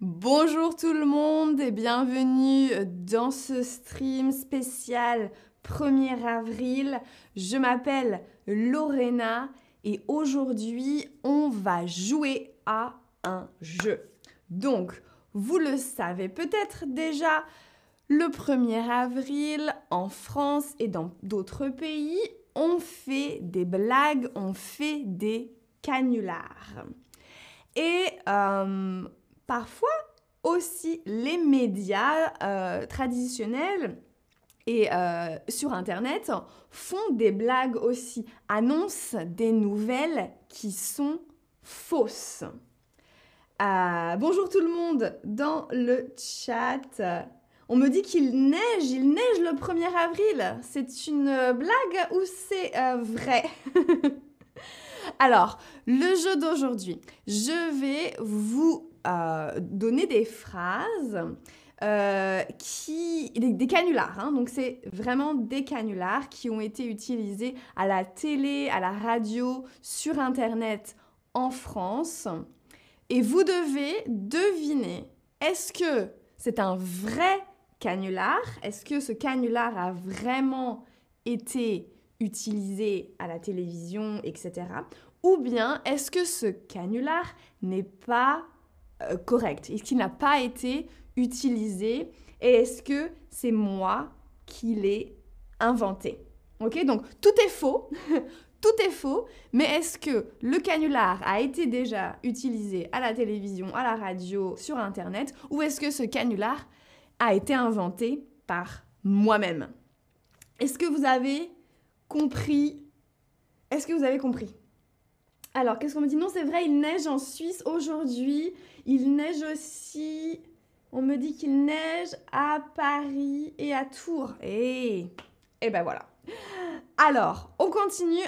Bonjour tout le monde et bienvenue dans ce stream spécial 1er avril. Je m'appelle Lorena et aujourd'hui on va jouer à un jeu. Donc, vous le savez peut-être déjà, le 1er avril en France et dans d'autres pays, on fait des blagues, on fait des canulars. Et euh, parfois aussi les médias euh, traditionnels et euh, sur Internet font des blagues aussi, annoncent des nouvelles qui sont fausses. bonjour tout le monde dans le chat. On me dit qu'il neige, il neige le 1er avril. C'est une blague ou c'est vrai? Alors, le jeu d'aujourd'hui, je vais vous euh, donner des phrases euh, qui, des, canulars, hein. donc c'est vraiment des canulars qui ont été utilisés à la télé, à la radio, sur Internet en France. Et vous devez deviner, est-ce que c'est un vrai canular? Est-ce que ce canular a vraiment été utilisé à la télévision, etc. Ou bien est-ce que ce canular n'est pas euh, correct. Est-ce qu'il n'a pas été utilisé Et est-ce que c'est moi qui l'ai inventé? Ok, donc tout est faux. tout est faux, mais est-ce que le canular a été déjà utilisé à la télévision, à la radio, sur Internet, ou est-ce que ce canular a été inventé par moi-même? Est-ce que vous avez compris? Est-ce que vous avez compris? Alors, qu'est-ce qu'on me dit? Non, c'est vrai, il neige en Suisse aujourd'hui. Il neige aussi. On me dit qu'il neige à Paris et à Tours. Et, eh, et ben voilà. Alors, on continue.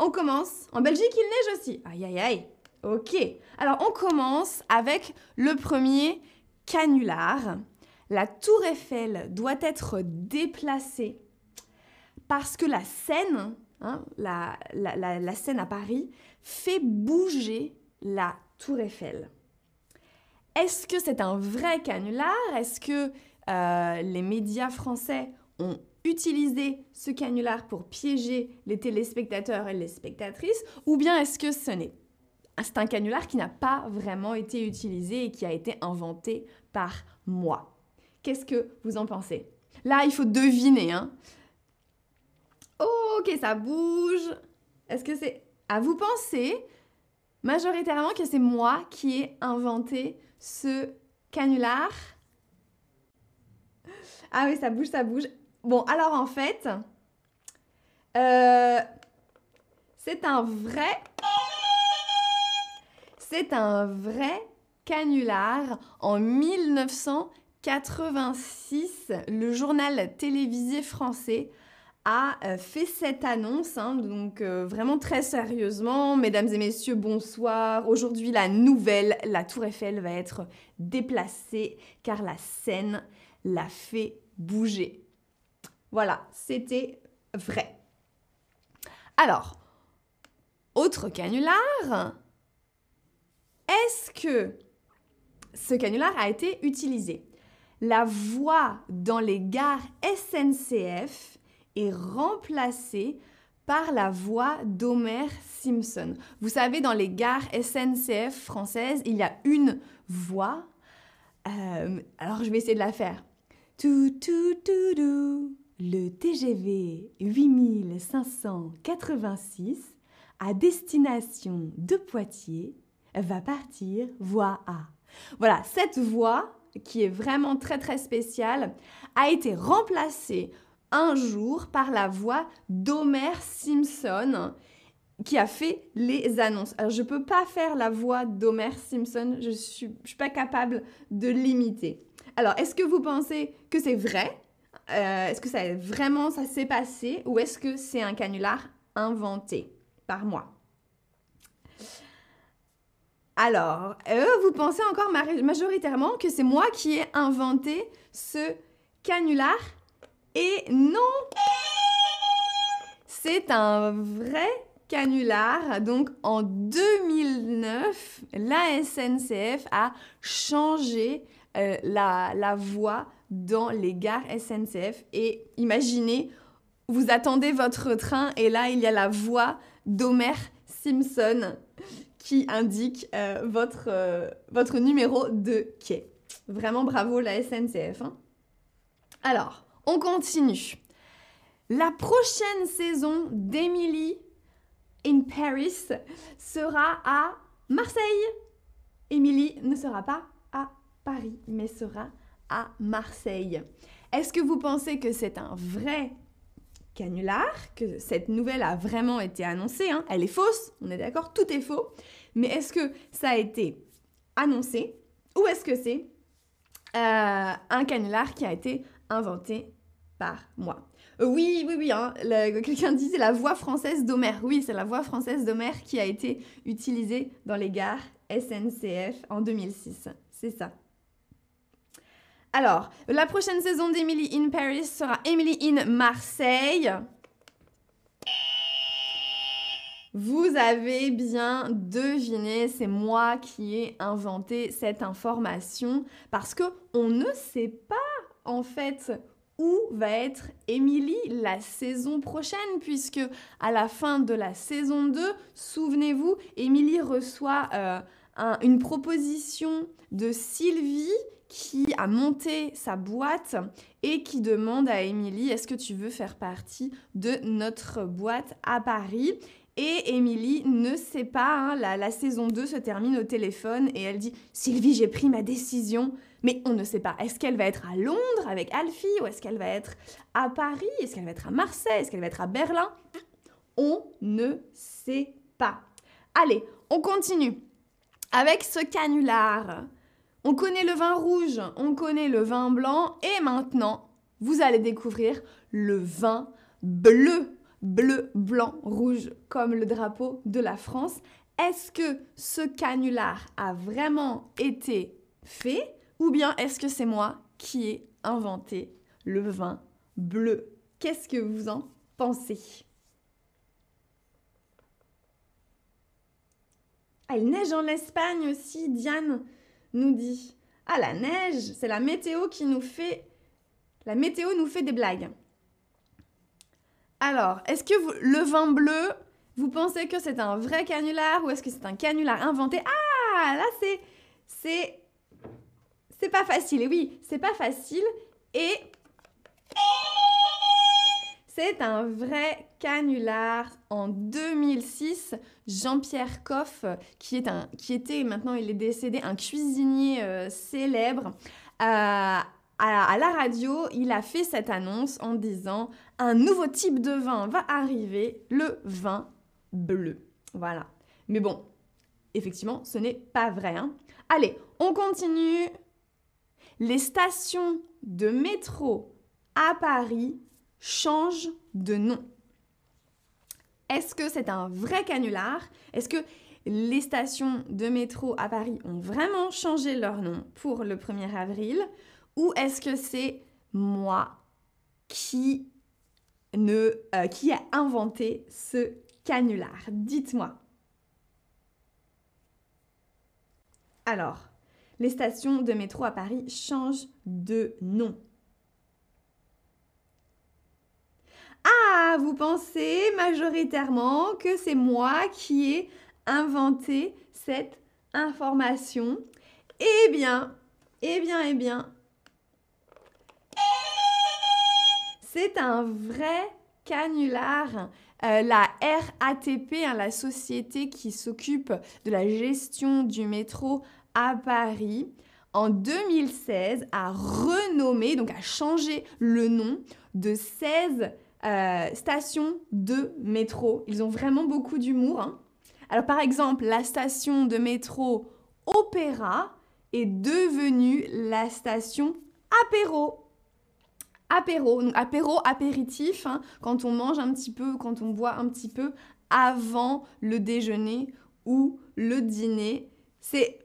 On commence. En Belgique, il neige aussi. Aïe, aïe, aïe. Ok. Alors, on commence avec le premier canular. La tour Eiffel doit être déplacée parce que la Seine, hein, la, la, à Paris, fait bouger la tour Eiffel. Est-ce que c'est un vrai canular? Est-ce que euh, les médias français ont utilisé ce canular pour piéger les téléspectateurs et les spectatrices? Ou bien est-ce que ce n'est c'est un canular qui n'a pas vraiment été utilisé et qui a été inventé par moi? Qu'est-ce que vous en pensez? Là, il faut deviner. Hein ok, ça bouge. Est-ce que c'est à vous penser majoritairement que c'est moi qui ai inventé ce canular. Ah oui, ça bouge, ça bouge. Bon, alors en fait, euh, c'est un vrai... C'est un vrai canular en 1986. Le journal télévisé français a euh, fait cette annonce, hein, donc euh, vraiment très sérieusement, mesdames et messieurs, bonsoir. Aujourd'hui, la nouvelle, la Tour Eiffel va être déplacée car la scène l'a fait bouger. Voilà, c'était vrai. Alors, autre canular, est-ce que ce canular a été utilisé? La voix dans les gares SNCF est remplacé par la voix d'Homer Simpson. Vous savez, dans les gares SNCF françaises, il y a une voix. Euh, alors, je vais essayer de la faire. Tout, tout, tout, tout. Le TGV 8586 à destination de Poitiers va partir voie A. Voilà, cette voix, qui est vraiment très très spéciale, a été remplacée un jour par la voix d'Homer Simpson qui a fait les annonces. Alors je peux pas faire la voix d'Homer Simpson, je suis, suis, pas capable de l'imiter. Alors est-ce que vous pensez que c'est vrai? Euh, Est-ce que ça vraiment ça s'est passé ou est-ce que c'est un canular inventé par moi? Alors, euh, vous pensez encore majoritairement que c'est moi qui ai inventé ce canular et non C'est un vrai canular. Donc en 2009, la SNCF a changé euh, la, la voie dans les gares SNCF. Et imaginez, vous attendez votre train et là, il y a la voix d'Homer Simpson qui indique euh, votre, euh, votre numéro de quai. Vraiment bravo la SNCF. Hein. Alors, on continue. La prochaine saison d'Emily in Paris sera à Marseille. Emily ne sera pas à Paris, mais sera à Marseille. Est-ce que vous pensez que c'est un vrai canular, que cette nouvelle a vraiment été annoncée hein? Elle est fausse, on est d'accord, tout est faux. Mais est-ce que ça a été annoncé? Ou est-ce que c'est euh, un canular qui a été inventé par moi euh, Oui, oui, oui. Hein, Quelqu'un c'est la voix française d'Homère. Oui, c'est la voix française d'Homère qui a été utilisée dans les gares SNCF en 2006. C'est ça. Alors, la prochaine saison d'Emily in Paris sera Emily in Marseille. Vous avez bien deviné, c'est moi qui ai inventé cette information parce que on ne sait pas en fait où va être Emily la saison prochaine puisque à la fin de la saison 2, souvenez-vous, Emily reçoit euh, une proposition de Sylvie qui a monté sa boîte et qui demande à Émilie est-ce que tu veux faire partie de notre boîte à Paris? Et Émilie ne sait pas, hein, la, saison 2 se termine au téléphone et elle dit Sylvie, j'ai pris ma décision. Mais on ne sait pas. Est-ce qu'elle va être à Londres avec Alfie ou est-ce qu'elle va être à Paris? Est-ce qu'elle va être à Marseille? Est-ce qu'elle va être à Berlin? On ne sait pas. Allez, on continue avec ce canular. On connaît le vin rouge, on connaît le vin blanc et maintenant, vous allez découvrir le vin bleu. Bleu, blanc, rouge, comme le drapeau de la France. Est-ce que ce canular a vraiment été fait ou bien est-ce que c'est moi qui ai inventé le vin bleu? Qu'est-ce que vous en pensez? Ah, il neige en Espagne aussi, Diane nous dit. Ah, la neige, c'est la météo qui nous fait... La météo nous fait des blagues. Alors, est-ce que le vin bleu, vous pensez que c'est un vrai canular ou est-ce que c'est un canular inventé? Ah, là, c'est... C'est... C'est pas facile. Et oui, c'est pas facile. Et... C'est un vrai canular. En 2006, Jean-Pierre Coff, qui, est un, qui était, maintenant il est décédé, un cuisinier euh, célèbre, à, à, la radio, il a fait cette annonce en disant un nouveau type de vin va arriver, le vin bleu. Voilà. Mais bon, effectivement, ce n'est pas vrai. Hein. Allez, on continue. Les stations de métro à Paris change de nom. Est-ce que c'est un vrai canular? Est-ce que les stations de métro à Paris ont vraiment changé leur nom pour le 1er avril? Ou est-ce que c'est moi qui, euh, qui a inventé ce canular? Dites-moi. Alors, les stations de métro à Paris changent de nom. Ah, vous pensez majoritairement que c'est moi qui ai inventé cette information? Eh bien, eh bien, eh bien, c'est un vrai canular. Euh, la RATP, hein, la société qui s'occupe de la gestion du métro à Paris, en 2016 a renommé, donc a changé le nom de 16 euh, station de métro. Ils ont vraiment beaucoup d'humour. Hein. Alors par exemple, la station de métro Opéra est devenue la station Apéro. Apéro, apéro, apéritif, hein, quand on mange un petit peu, quand on boit un petit peu avant le déjeuner ou le dîner. C'est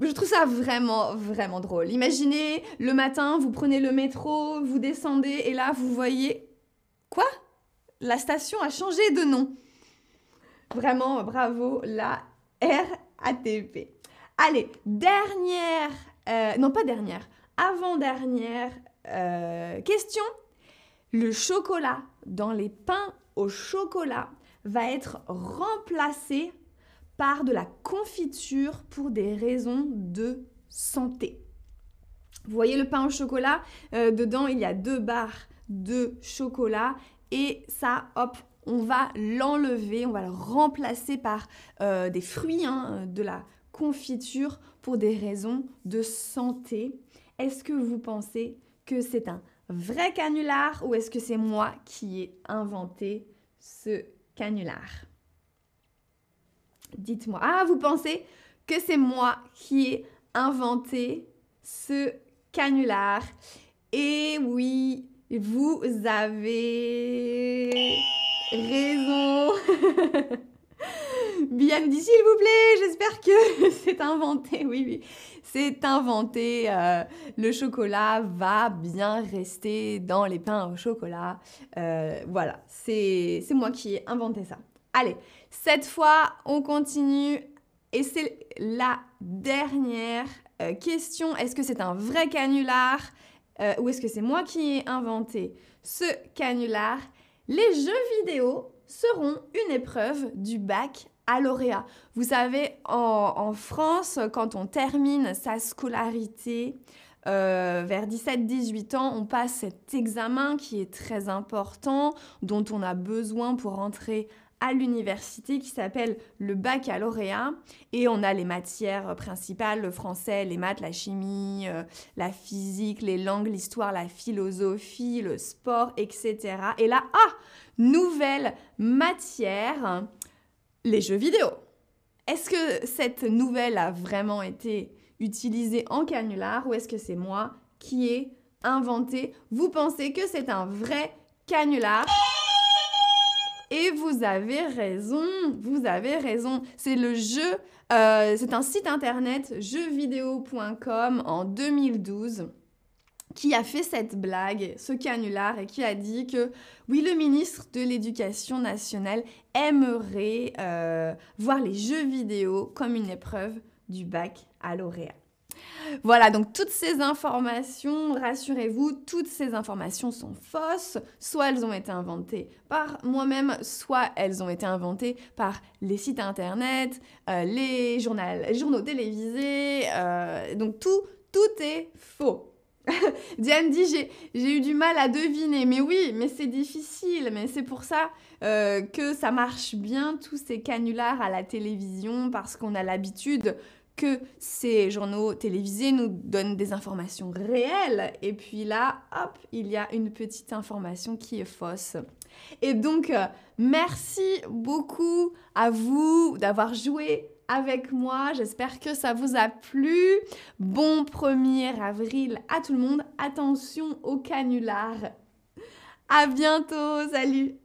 je trouve ça vraiment, vraiment drôle. Imaginez, le matin, vous prenez le métro, vous descendez et là, vous voyez Quoi? La station a changé de nom. Vraiment, bravo, la RATP. Allez, dernière, euh, non pas dernière, avant-dernière euh, question. Le chocolat dans les pains au chocolat va être remplacé par de la confiture pour des raisons de santé. Vous voyez le pain au chocolat? Euh, Dedans, il y a deux barres de chocolat et ça, hop, on va l'enlever, on va le remplacer par euh, des fruits, hein, de la confiture pour des raisons de santé. Est-ce que vous pensez que c'est un vrai canular ou est-ce que c'est moi qui ai inventé ce canular? Dites-moi. Ah, vous pensez que c'est moi qui ai inventé ce canular? Et oui, vous avez raison. Bien dit, s'il vous plaît, j'espère que c'est inventé. Oui, oui, c'est inventé. Euh, le chocolat va bien rester dans les pains au chocolat. Euh, voilà, c'est moi qui ai inventé ça. Allez, cette fois, on continue. Et c'est la dernière euh, question. Est-ce que c'est un vrai canular ou est-ce que c'est moi qui ai inventé ce canular? Les jeux vidéo seront une épreuve du bac à lauréat. Vous savez, en, France, quand on termine sa scolarité, euh, vers 17-18 ans, on passe cet examen qui est très important, dont on a besoin pour entrer à l'université qui s'appelle le baccalauréat et on a les matières principales, le français, les maths, la chimie, euh, la physique, les langues, l'histoire, la philosophie, le sport, etc. Et là, ah, nouvelle matière, les jeux vidéo. Est-ce que cette nouvelle a vraiment été utilisée en canular ou est-ce que c'est moi qui ai inventé? Vous pensez que c'est un vrai canular? Et vous avez raison, vous avez raison. C'est le jeu, euh, c'est un site internet jeuxvideo.com en 2012 qui a fait cette blague, ce canular, et qui a dit que oui, le ministre de l'Éducation nationale aimerait euh, voir les jeux vidéo comme une épreuve du bac à lauréat. Voilà, donc toutes ces informations, rassurez-vous, toutes ces informations sont fausses. Soit elles ont été inventées par moi-même, soit elles ont été inventées par les sites internet, euh, les, journaux télévisés. Euh, donc tout, tout est faux. Diane dit j'ai eu du mal à deviner, mais oui, mais c'est difficile, mais c'est pour ça euh, que ça marche bien tous ces canulars à la télévision parce qu'on a l'habitude que ces journaux télévisés nous donnent des informations réelles. Et puis là, hop, il y a une petite information qui est fausse. Et donc, euh, merci beaucoup à vous d'avoir joué avec moi. J'espère que ça vous a plu. Bon 1er avril à tout le monde. Attention au canular. À bientôt. Salut.